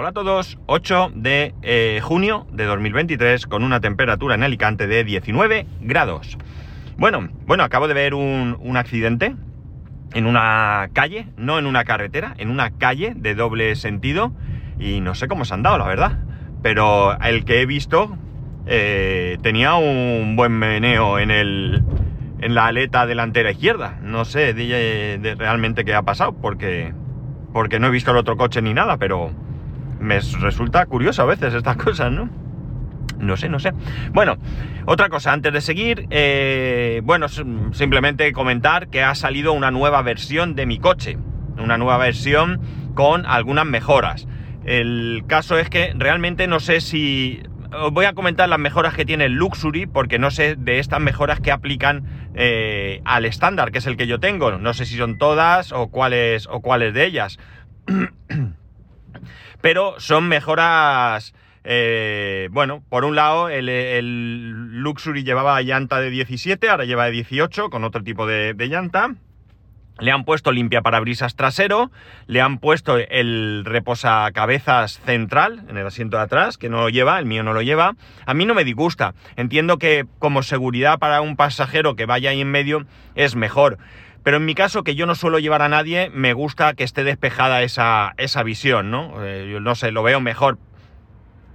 Hola a todos, 8 de eh, junio de 2023 con una temperatura en Alicante de 19 grados. Bueno, bueno, acabo de ver un, accidente en una calle, no en una carretera, en una calle de doble sentido y no sé cómo se han dado, la verdad. Pero el que he visto eh, tenía un buen meneo en el en la aleta delantera izquierda. No sé realmente qué ha pasado porque porque no he visto el otro coche ni nada, pero me resulta curioso a veces estas cosas, ¿no? No sé, no sé. Bueno, otra cosa, antes de seguir, eh, bueno, simplemente comentar que ha salido una nueva versión de mi coche. Una nueva versión con algunas mejoras. El caso es que realmente no sé si... Os voy a comentar las mejoras que tiene el Luxury, porque no sé de estas mejoras que aplican eh, al estándar, que es el que yo tengo. No sé si son todas o cuáles, o cuáles de ellas. pero son mejoras... Eh, bueno, por un lado, el, Luxury llevaba llanta de 17, ahora lleva de 18, con otro tipo de, llanta. Le han puesto limpia parabrisas trasero, le han puesto el reposacabezas central en el asiento de atrás, que no lo lleva, el mío no lo lleva. A mí no me disgusta. Entiendo que como seguridad para un pasajero que vaya ahí en medio es mejor. Pero en mi caso, que yo no suelo llevar a nadie, me gusta que esté despejada esa, esa visión, ¿no? Eh, yo no sé, lo veo mejor.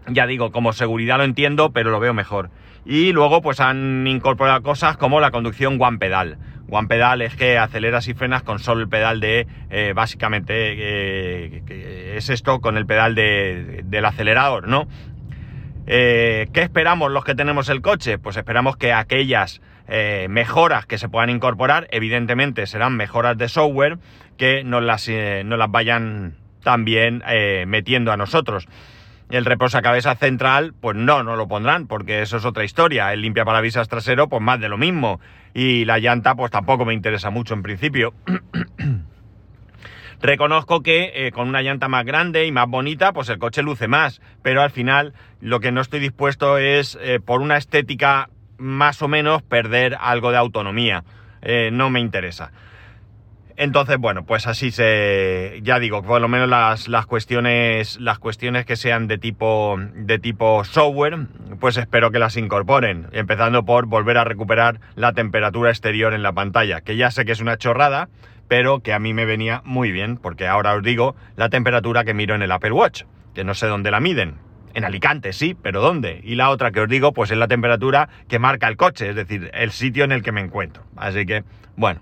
Ya digo, como seguridad lo entiendo, pero lo veo mejor. Y luego pues han incorporado cosas como la conducción one pedal. One pedal es que aceleras y frenas con solo el pedal de, eh, básicamente, eh, es esto con el pedal de, del acelerador, ¿no? ¿Qué esperamos los que tenemos el coche? Pues esperamos que aquellas eh, mejoras que se puedan incorporar, evidentemente serán mejoras de software que nos las, eh, las vayan también eh, metiendo a nosotros. El cabeza central, pues no, no lo pondrán, porque eso es otra historia. El limpia parabrisas trasero, pues más de lo mismo. Y la llanta, pues tampoco me interesa mucho en principio. Reconozco que con una llanta más grande y más bonita, pues el coche luce más, pero al final lo que no estoy dispuesto es, por una estética más o menos perder algo de autonomía. Eh, no me interesa. Entonces, bueno, pues así se. Ya digo, por lo menos las, las, cuestiones. Las cuestiones que sean de tipo. de tipo software. Pues espero que las incorporen. Empezando por volver a recuperar la temperatura exterior en la pantalla. Que ya sé que es una chorrada. Pero que a mí me venía muy bien. Porque ahora os digo la temperatura que miro en el Apple Watch. Que no sé dónde la miden. En Alicante, sí, pero ¿dónde? Y la otra que os digo, pues es la temperatura que marca el coche, es decir, el sitio en el que me encuentro. Así que, bueno,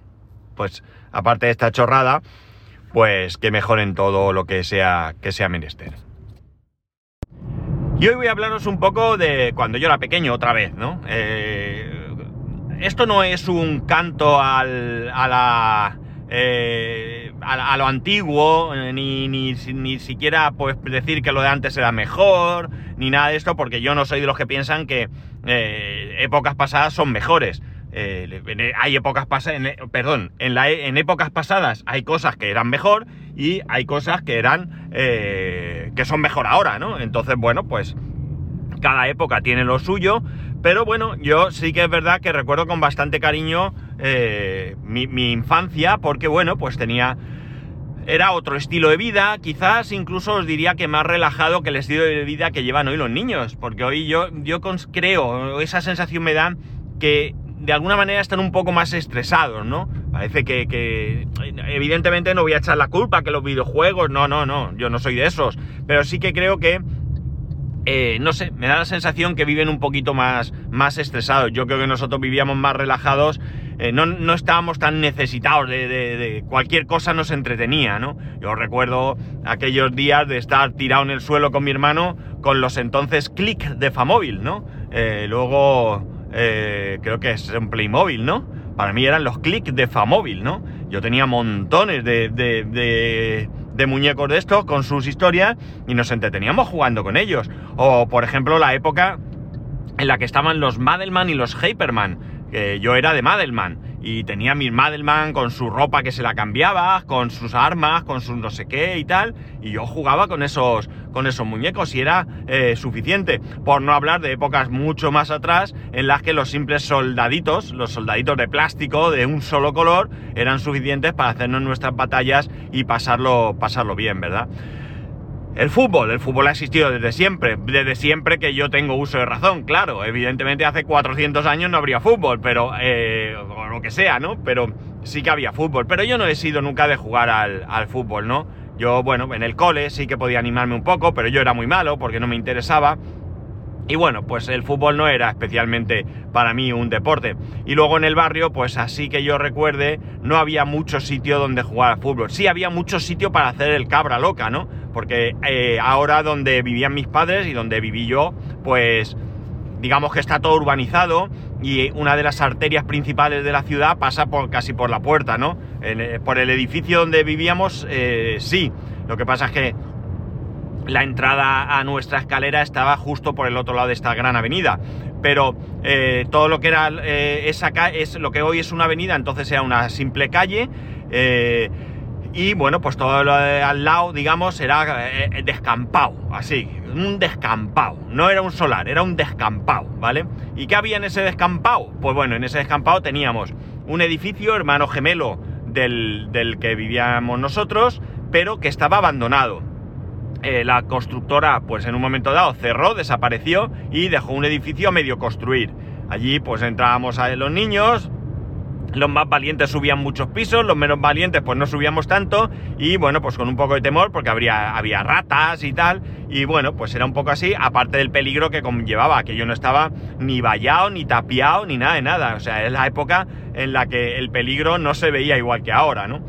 pues aparte de esta chorrada, pues que mejoren todo lo que sea, que sea menester. Y hoy voy a hablaros un poco de cuando yo era pequeño otra vez, ¿no? Eh, esto no es un canto al, a la... Eh, a, lo antiguo, eh, ni, ni, ni, siquiera pues decir que lo de antes era mejor, ni nada de esto, porque yo no soy de los que piensan que eh, épocas pasadas son mejores. Eh, hay épocas pasadas, perdón, en, la, en épocas pasadas hay cosas que eran mejor y hay cosas que eran, que son mejor ahora, ¿no? Entonces, bueno, pues cada época tiene lo suyo, pero bueno, yo sí que es verdad que recuerdo con bastante cariño mi, infancia, porque bueno, pues tenía era otro estilo de vida, quizás incluso os diría que más relajado que el estilo de vida que llevan hoy los niños, porque hoy yo, yo creo, esa sensación me da que de alguna manera están un poco más estresados, ¿no? Parece que, evidentemente no voy a echar la culpa que los videojuegos, no, no, no, yo no soy de esos, pero sí que creo que eh, no sé, me da la sensación que viven un poquito más, más estresados. Yo creo que nosotros vivíamos más relajados eh, no, estábamos tan necesitados de, cualquier cosa nos entretenía, ¿no? Yo recuerdo aquellos días de estar tirado en el suelo con mi hermano con los entonces click de Famóvil, ¿no? Eh, luego creo que es un Playmobil, ¿no? Para mí eran los click de Famóvil, ¿no? Yo tenía montones de muñecos de estos con sus historias y nos entreteníamos jugando con ellos. O, por ejemplo, la época en la que estaban los Madelman y los Hyperman yo era de Madelman y tenía mi Madelman con su ropa que se la cambiaba, con sus armas, con sus no sé qué y tal, y yo jugaba con esos, con esos muñecos y era eh, suficiente, por no hablar de épocas mucho más atrás en las que los simples soldaditos, los soldaditos de plástico de un solo color, eran suficientes para hacernos nuestras batallas y pasarlo, pasarlo bien, ¿verdad? El fútbol, el fútbol ha existido desde siempre, desde siempre que yo tengo uso de razón, claro. Evidentemente hace 400 años no habría fútbol, pero, eh, o lo que sea, ¿no? Pero sí que había fútbol. Pero yo no he sido nunca de jugar al, al fútbol, ¿no? Yo, bueno, en el cole sí que podía animarme un poco, pero yo era muy malo porque no me interesaba. Y bueno, pues el fútbol no era especialmente para mí un deporte. Y luego en el barrio, pues así que yo recuerde, no había mucho sitio donde jugar al fútbol. Sí había mucho sitio para hacer el cabra loca, ¿no? Porque eh, ahora donde vivían mis padres y donde viví yo, pues digamos que está todo urbanizado y una de las arterias principales de la ciudad pasa por casi por la puerta, ¿no? Eh, por el edificio donde vivíamos, eh, sí. Lo que pasa es que la entrada a nuestra escalera estaba justo por el otro lado de esta gran avenida. Pero eh, todo lo que era eh, esa es lo que hoy es una avenida, entonces era una simple calle. Eh, y bueno, pues todo lo al lado, digamos, era descampado, así, un descampado. No era un solar, era un descampado, ¿vale? ¿Y qué había en ese descampado? Pues bueno, en ese descampado teníamos un edificio, hermano gemelo del, del que vivíamos nosotros, pero que estaba abandonado eh, la constructora, pues en un momento dado cerró, desapareció y dejó un edificio a medio construir. Allí, pues entrábamos a los niños, los más valientes subían muchos pisos, los menos valientes pues no subíamos tanto y bueno, pues con un poco de temor porque habría, había ratas y tal y bueno, pues era un poco así, aparte del peligro que conllevaba, que yo no estaba ni vallado, ni tapiado, ni nada de nada, o sea, es la época en la que el peligro no se veía igual que ahora, ¿no?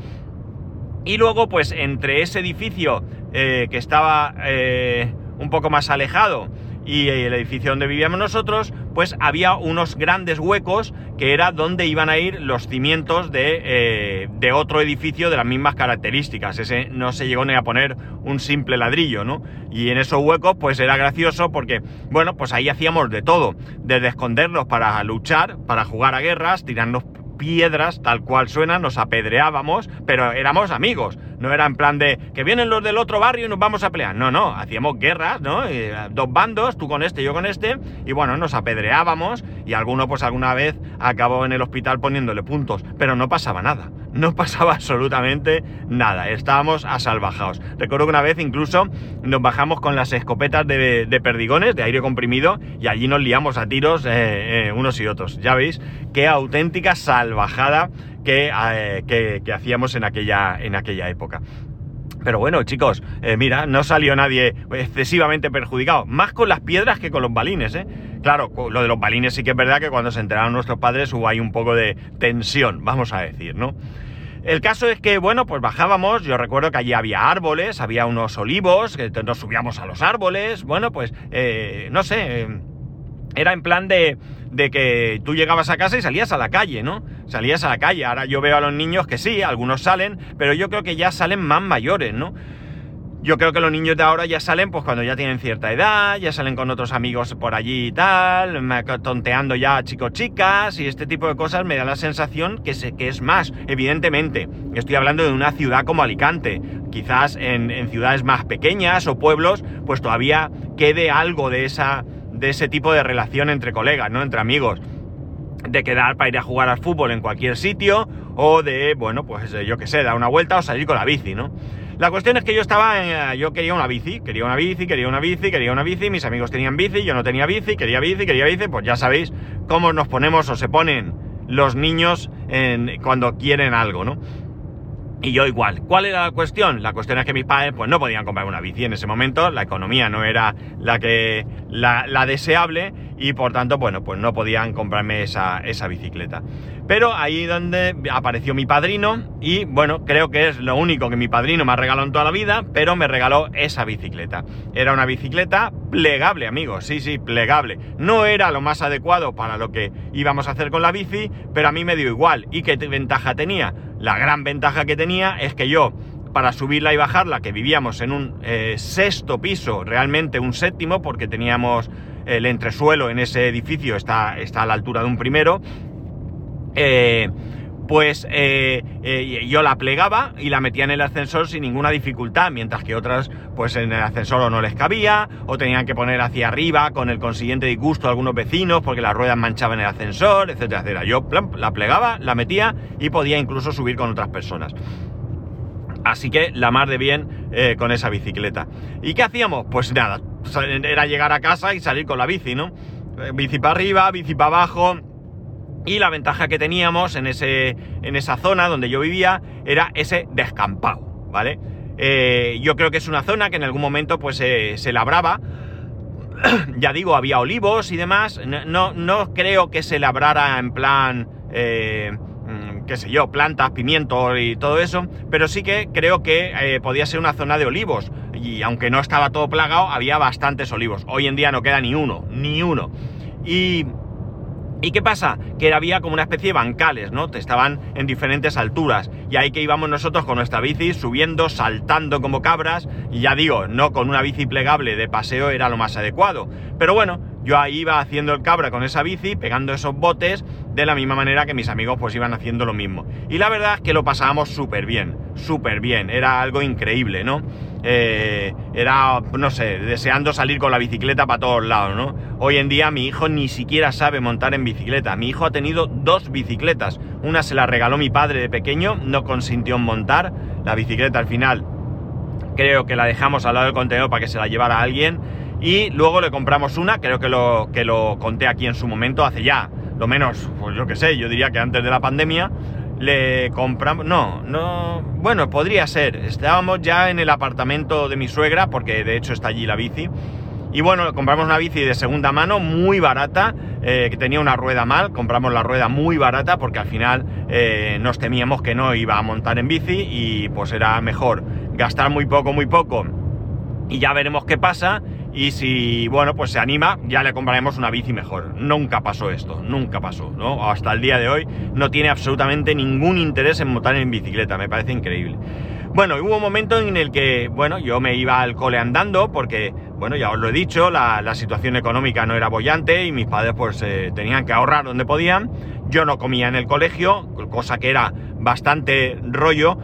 Y luego, pues entre ese edificio eh, que estaba eh, un poco más alejado y el edificio donde vivíamos nosotros, pues había unos grandes huecos que era donde iban a ir los cimientos de, eh, de, otro edificio de las mismas características. Ese no se llegó ni a poner un simple ladrillo, ¿no? Y en esos huecos, pues era gracioso porque, bueno, pues ahí hacíamos de todo, desde escondernos para luchar, para jugar a guerras, tirarnos piedras, tal cual suena, nos apedreábamos, pero éramos amigos. No era en plan de que vienen los del otro barrio y nos vamos a pelear. No, no, hacíamos guerras, ¿no? Eh, dos bandos, tú con este, yo con este, y bueno, nos apedreábamos y alguno pues alguna vez acabó en el hospital poniéndole puntos, pero no pasaba nada, no pasaba absolutamente nada, estábamos asalvajados. Recuerdo que una vez incluso nos bajamos con las escopetas de, perdigones, de aire comprimido, y allí nos liamos a tiros eh, eh, unos y otros. Ya veis, qué auténtica salvajada eh, que, hacíamos en aquella, en aquella época. Pero bueno, chicos, eh, mira, no salió nadie excesivamente perjudicado. Más con las piedras que con los balines, ¿eh? Claro, lo de los balines sí que es verdad que cuando se enteraron nuestros padres hubo ahí un poco de tensión, vamos a decir, ¿no? El caso es que, bueno, pues bajábamos, yo recuerdo que allí había árboles, había unos olivos, que nos subíamos a los árboles, bueno, pues, eh, no sé, era en plan de, de que tú llegabas a casa y salías a la calle, ¿no? Salías a la calle. Ahora yo veo a los niños que sí, algunos salen, pero yo creo que ya salen más mayores, ¿no? Yo creo que los niños de ahora ya salen pues cuando ya tienen cierta edad, ya salen con otros amigos por allí y tal, tonteando ya chicos chicas y este tipo de cosas me da la sensación que, que es más, evidentemente. Estoy hablando de una ciudad como Alicante. Quizás en, en ciudades más pequeñas o pueblos pues todavía quede algo de esa de ese tipo de relación entre colegas, ¿no? Entre amigos. De quedar para ir a jugar al fútbol en cualquier sitio o de, bueno, pues yo qué sé, dar una vuelta o salir con la bici, ¿no? La cuestión es que yo estaba en, yo quería una bici, quería una bici, quería una bici, quería una bici, mis amigos tenían bici, yo no tenía bici, quería bici, quería bici, pues ya sabéis cómo nos ponemos o se ponen los niños en, cuando quieren algo, ¿no? Y yo igual. ¿Cuál era la cuestión? La cuestión es que mis padres pues no podían comprar una bici en ese momento, la economía no era la que la, deseable y por tanto, bueno, pues no podían comprarme esa, esa bicicleta. Pero ahí donde apareció mi padrino y bueno, creo que es lo único que mi padrino me ha regalado en toda la vida, pero me regaló esa bicicleta. Era una bicicleta plegable, amigos, sí, sí, plegable. No era lo más adecuado para lo que íbamos a hacer con la bici, pero a mí me dio igual. ¿Y qué ventaja tenía? La gran ventaja que tenía es que yo, para subirla y bajarla, que vivíamos en un eh, sexto piso, realmente un séptimo, porque teníamos el entresuelo en ese edificio, está, está a la altura de un primero, eh, pues eh, yo la plegaba y la metía en el ascensor sin ninguna dificultad, mientras que otras, pues en el ascensor no les cabía, o tenían que poner hacia arriba con el consiguiente disgusto a algunos vecinos porque las ruedas manchaban el ascensor, etcétera, etcétera. Yo la plegaba, la metía y podía incluso subir con otras personas. Así que la mar de bien eh, con esa bicicleta. ¿Y qué hacíamos? Pues nada, era llegar a casa y salir con la bici, ¿no? Eh, bici para arriba, bici para abajo. Y la ventaja que teníamos en, ese, en esa zona donde yo vivía era ese descampado, ¿vale? Eh, yo creo que es una zona que en algún momento pues se labraba. ya digo, había olivos y demás. No, no, creo que se labrara en plan qué sé yo, plantas, pimientos y todo eso, pero sí que creo que eh, podía ser una zona de olivos. Y aunque no estaba todo plagado, había bastantes olivos. Hoy en día no queda ni uno, ni uno. Y, ¿Y qué pasa? Que había como una especie de bancales, ¿no? Estaban en diferentes alturas. Y ahí que íbamos nosotros con nuestra bici, subiendo, saltando como cabras. Y ya digo, no con una bici plegable de paseo era lo más adecuado. Pero bueno, yo ahí iba haciendo el cabra con esa bici, pegando esos botes, de la misma manera que mis amigos pues iban haciendo lo mismo. Y la verdad es que lo pasábamos súper bien, súper bien, era algo increíble, ¿no? Eh, era, no sé, deseando salir con la bicicleta para todos lados, ¿no? Hoy en día mi hijo ni siquiera sabe montar en bicicleta. Mi hijo ha tenido dos bicicletas. Una se la regaló mi padre de pequeño, no consintió en montar. La bicicleta al final creo que la dejamos al lado del contenedor para que se la llevara alguien y luego le compramos una, creo que lo, que lo conté aquí en su momento, hace ya, lo menos, pues yo qué sé, yo diría que antes de la pandemia, le compramos, no, no, bueno, podría ser, estábamos ya en el apartamento de mi suegra, porque de hecho está allí la bici, y bueno, compramos una bici de segunda mano muy barata, eh, que tenía una rueda mal, compramos la rueda muy barata porque al final eh, nos temíamos que no iba a montar en bici y pues era mejor gastar muy poco, muy poco y ya veremos qué pasa y si, bueno, pues se anima, ya le compraremos una bici mejor. Nunca pasó esto, nunca pasó, ¿no? Hasta el día de hoy no tiene absolutamente ningún interés en montar en bicicleta, me parece increíble. Bueno, hubo un momento en el que, bueno, yo me iba al cole andando porque, bueno, ya os lo he dicho, la, situación económica no era bollante y mis padres pues eh, tenían que ahorrar donde podían. Yo no comía en el colegio, cosa que era bastante rollo,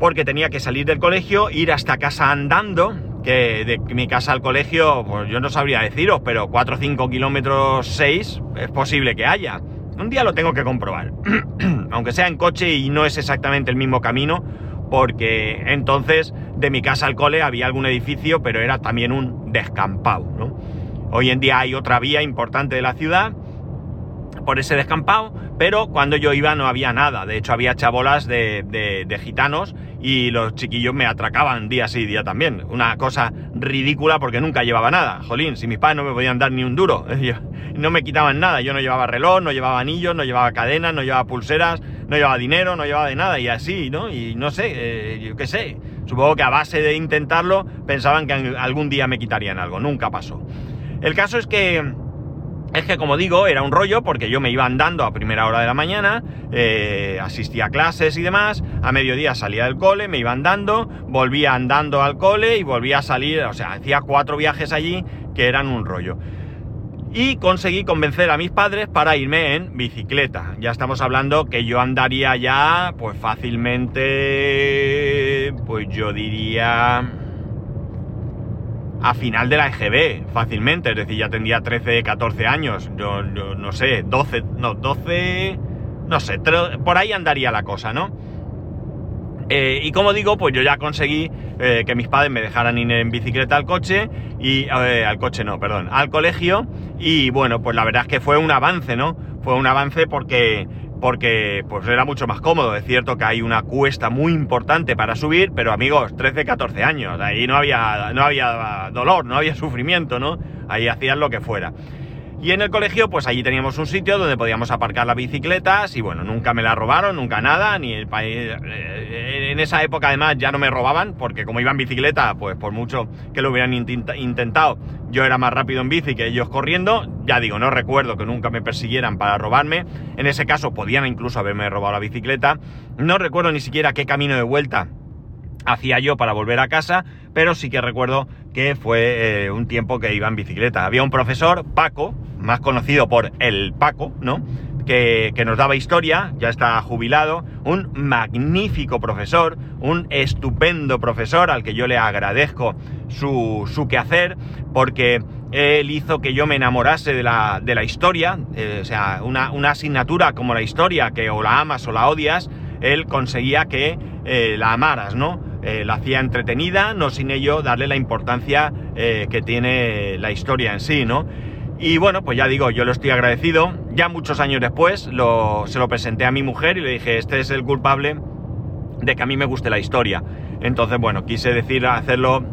porque tenía que salir del colegio, ir hasta casa andando, que de mi casa al colegio, pues yo no sabría deciros, pero 4 o 5 kilómetros 6 es posible que haya. Un día lo tengo que comprobar, aunque sea en coche y no es exactamente el mismo camino, porque entonces de mi casa al cole había algún edificio, pero era también un descampado. Hoy en día hay otra vía importante de la ciudad por ese descampado, pero cuando yo iba no había nada. De hecho, había chabolas de, de, gitanos y los chiquillos me atracaban día sí, día también. Una cosa ridícula porque nunca llevaba nada. Jolín, si mis padres no me podían dar ni un duro, no me quitaban nada. Yo no llevaba reloj, no llevaba anillos, no llevaba cadenas, no llevaba pulseras, no llevaba dinero, no llevaba de nada y así, ¿no? Y no sé, eh, yo qué sé. Supongo que a base de intentarlo pensaban que algún día me quitarían algo. Nunca pasó. El caso es que es que, como digo, era un rollo porque yo me iba andando a primera hora de la mañana, eh, asistía a clases y demás, a mediodía salía del cole, me iba andando, volvía andando al cole y volvía a salir, o sea, hacía cuatro viajes allí que eran un rollo. Y conseguí convencer a mis padres para irme en bicicleta. Ya estamos hablando que yo andaría ya, pues fácilmente, pues yo diría a final de la EGB, fácilmente, es decir, ya tendría 13, 14 años, yo, no sé, 12, no, 12, no sé, por ahí andaría la cosa, ¿no? Eh, y como digo, pues yo ya conseguí eh, que mis padres me dejaran ir en bicicleta al coche y eh, al coche no, perdón, al colegio y bueno, pues la verdad es que fue un avance, ¿no? Fue un avance porque porque pues era mucho más cómodo. Es cierto que hay una cuesta muy importante para subir, pero amigos, 13, 14 años, ahí no había, no había dolor, no había sufrimiento, ¿no? Ahí hacían lo que fuera. Y en el colegio, pues allí teníamos un sitio donde podíamos aparcar las bicicletas y bueno, nunca me la robaron, nunca nada, ni el país... En esa época además ya no me robaban, porque como iba en bicicleta, pues por mucho que lo hubieran intentado, yo era más rápido en bici que ellos corriendo. Ya digo, no recuerdo que nunca me persiguieran para robarme. En ese caso podían incluso haberme robado la bicicleta. No recuerdo ni siquiera qué camino de vuelta hacía yo para volver a casa, pero sí que recuerdo que fue eh, un tiempo que iba en bicicleta. Había un profesor, Paco, más conocido por el Paco, ¿no? Que, nos daba historia, ya está jubilado, un magnífico profesor, un estupendo profesor al que yo le agradezco su, su quehacer, porque él hizo que yo me enamorase de la, de la historia, eh, o sea, una, una, asignatura como la historia, que o la amas o la odias, él conseguía que eh, la amaras, ¿no? Eh, la hacía entretenida, no sin ello darle la importancia que tiene la historia en sí, ¿no? Y bueno, pues ya digo, yo lo estoy agradecido. Ya muchos años después se lo presenté a mi mujer y le dije, este es el culpable de que a mí me guste la historia. Entonces, bueno, quise decir, hacerlo,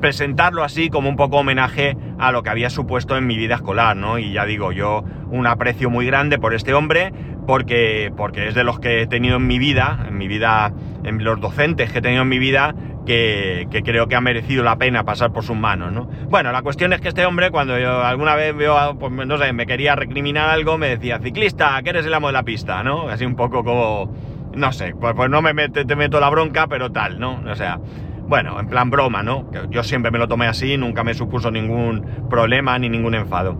presentarlo así como un poco homenaje a lo que había supuesto en mi vida escolar, ¿no? Y ya digo, yo un aprecio muy grande por este hombre, porque, porque es de los que he tenido en mi vida, en mi vida, en los docentes que he tenido en mi vida, que, creo que ha merecido la pena pasar por sus manos, ¿no? Bueno, la cuestión es que este hombre, cuando yo alguna vez veo, pues no sé, me quería recriminar algo, me decía, ciclista, que eres el amo de la pista, ¿no? Así un poco como, no sé, pues, pues no me te meto la bronca, pero tal, ¿no? O sea, bueno, en plan broma, ¿no? Yo siempre me lo tomé así, nunca me supuso ningún problema ni ningún enfado.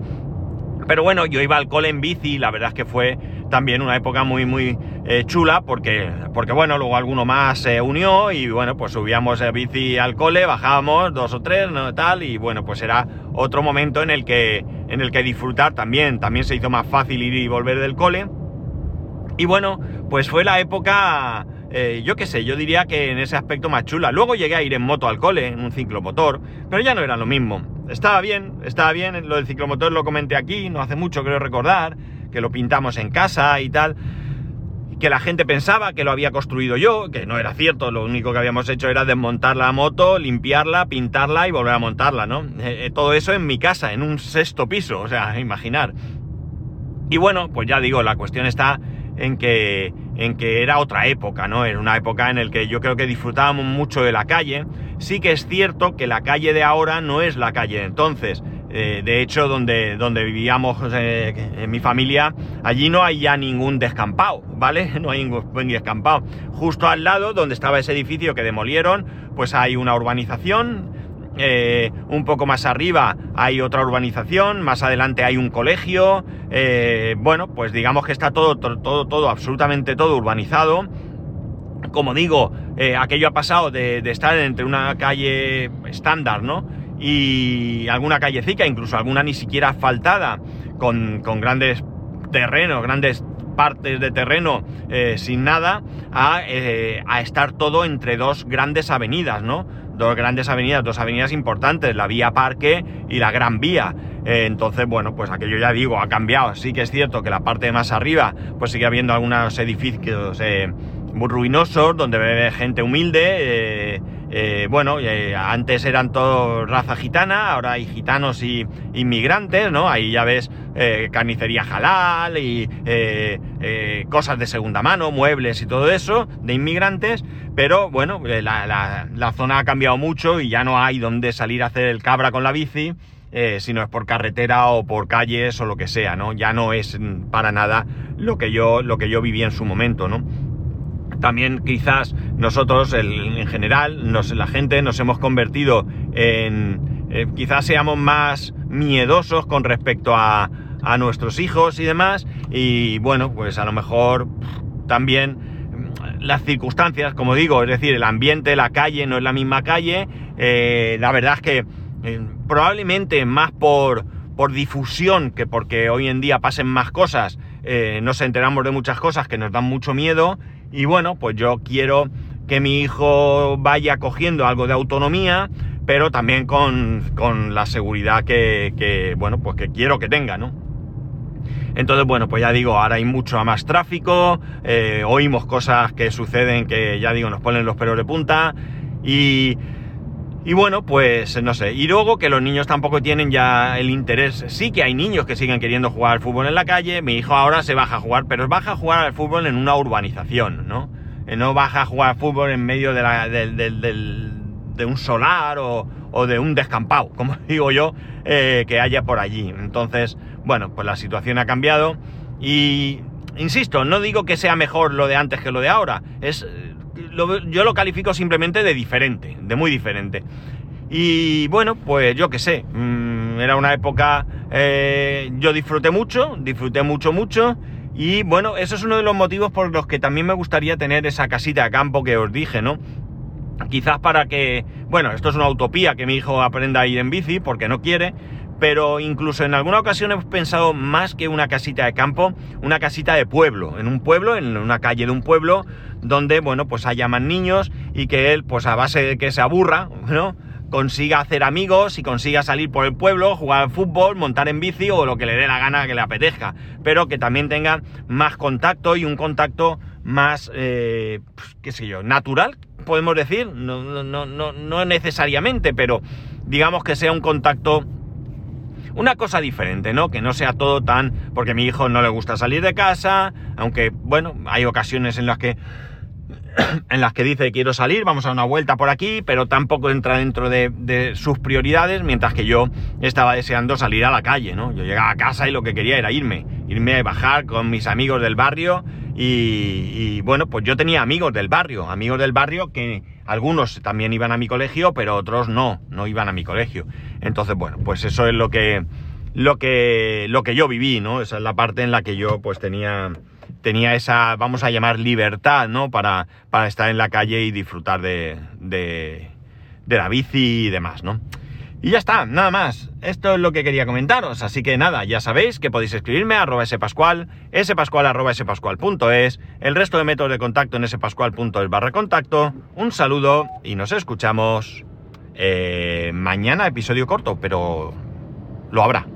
Pero bueno, yo iba al cole en bici la verdad es que fue también una época muy, muy eh, chula porque, porque, bueno, luego alguno más se unió y bueno, pues subíamos el bici al cole, bajábamos dos o tres, ¿no? Tal, y bueno, pues era otro momento en el que, en el que disfrutar también. También se hizo más fácil ir y volver del cole. Y bueno, pues fue la época, eh, yo qué sé, yo diría que en ese aspecto más chula. Luego llegué a ir en moto al cole, en un ciclomotor, pero ya no era lo mismo estaba bien, estaba bien, lo del ciclomotor lo comenté aquí, no hace mucho creo recordar, que lo pintamos en casa y tal, que la gente pensaba que lo había construido yo, que no era cierto, lo único que habíamos hecho era desmontar la moto, limpiarla, pintarla y volver a montarla, ¿no? Eh, eh, todo eso en mi casa, en un sexto piso, o sea, imaginar. Y bueno, pues ya digo, la cuestión está en que, en que era otra época, ¿no? Era una época en la que yo creo que disfrutábamos mucho de la calle. Sí que es cierto que la calle de ahora no es la calle de entonces. Eh, de hecho, donde, donde vivíamos eh, en mi familia, allí no hay ya ningún descampado, ¿vale? No hay ningún descampado. Justo al lado, donde estaba ese edificio que demolieron, pues hay una urbanización eh, un poco más arriba hay otra urbanización, más adelante hay un colegio, eh, bueno, pues digamos que está todo, todo, todo, absolutamente todo urbanizado. Como digo, eh, aquello ha pasado de, estar entre una calle estándar, ¿no? Y alguna callecita, incluso alguna ni siquiera asfaltada, con, grandes terrenos, grandes partes de terreno sin nada, a, a, estar todo entre dos grandes avenidas, ¿no? dos grandes avenidas, dos avenidas importantes, la vía Parque y la Gran Vía. Eh, entonces, bueno, pues aquello ya digo, ha cambiado. Sí que es cierto que la parte de más arriba, pues sigue habiendo algunos edificios eh, muy ruinosos, donde vive gente humilde. Eh, eh, bueno, eh, antes eran todos raza gitana, ahora hay gitanos y inmigrantes, ¿no? Ahí ya ves carnicería halal y cosas de segunda mano, muebles y todo eso, de inmigrantes, pero bueno, la, zona ha cambiado mucho y ya no hay donde salir a hacer el cabra con la bici. si no es por carretera o por calles o lo que sea, ¿no? Ya no es para nada lo que yo, lo que yo viví en su momento, ¿no? También quizás nosotros, en general, la gente nos hemos convertido en... Eh, quizás seamos más miedosos con respecto a, a nuestros hijos y demás. Y bueno, pues a lo mejor también mm, las circunstancias, como digo, es decir, el ambiente, la calle no es la misma calle. Eh, la verdad es que eh, probablemente más por, por difusión que porque hoy en día pasen más cosas, nos enteramos de muchas cosas que nos dan mucho miedo y bueno, pues yo quiero que mi hijo vaya cogiendo algo de autonomía, pero también con, la seguridad que, bueno, pues que quiero que tenga, ¿no? Entonces, bueno, pues ya digo, ahora hay mucho más tráfico, eh, oímos cosas que suceden que ya digo, nos ponen los pelos de punta y, y bueno, pues no sé. Y luego que los niños tampoco tienen ya el interés. Sí que hay niños que siguen queriendo jugar al fútbol en la calle. Mi hijo ahora se baja a jugar, pero baja a jugar al fútbol en una urbanización, ¿no? Eh, no baja a jugar al fútbol en medio de, un solar o, de un descampado, como digo yo, eh, que haya por allí. Entonces, bueno, pues la situación ha cambiado y, insisto, no digo que sea mejor lo de antes que lo de ahora. Es yo lo califico simplemente de diferente, de muy diferente. Y bueno, pues yo qué sé, mm, era una época, eh, yo disfruté mucho, disfruté mucho, mucho. Y bueno, eso es uno de los motivos por los que también me gustaría tener esa casita de campo que os dije, ¿no? Quizás para que, bueno, esto es una utopía que mi hijo aprenda a ir en bici porque no quiere, pero incluso en alguna ocasión hemos pensado más que una casita de campo, una casita de pueblo, en un pueblo, en una calle de un pueblo, donde, bueno, pues haya más niños y que él, pues a base de que se aburra, ¿no? consiga hacer amigos y consiga salir por el pueblo, jugar al fútbol, montar en bici o lo que le dé la gana que le apetezca, pero que también tenga más contacto y un contacto más, eh, pues, qué sé yo, natural, podemos decir, no, no, no, no necesariamente, pero digamos que sea un contacto una cosa diferente, ¿no? Que no sea todo tan... porque mi hijo no le gusta salir de casa, aunque, bueno, hay ocasiones en las que... en las que dice quiero salir, vamos a una vuelta por aquí, pero tampoco entra dentro de, sus prioridades, mientras que yo estaba deseando salir a la calle, ¿no? Yo llegaba a casa y lo que quería era irme, irme a bajar con mis amigos del barrio y, y bueno, pues yo tenía amigos del barrio, amigos del barrio que algunos también iban a mi colegio, pero otros no, no iban a mi colegio. Entonces, bueno, pues eso es lo que, lo que, lo que yo viví, ¿no? Esa es la parte en la que yo pues tenía, tenía esa, vamos a llamar libertad, ¿no? Para, para estar en la calle y disfrutar de, de, de la bici y demás, ¿no? Y ya está, nada más. Esto es lo que quería comentaros. Así que nada, ya sabéis que podéis escribirme a arroba spascual, spascual arroba spascual.es, el resto de métodos de contacto en spascual.es barra contacto. Un saludo y nos escuchamos eh, mañana, episodio corto, pero lo habrá.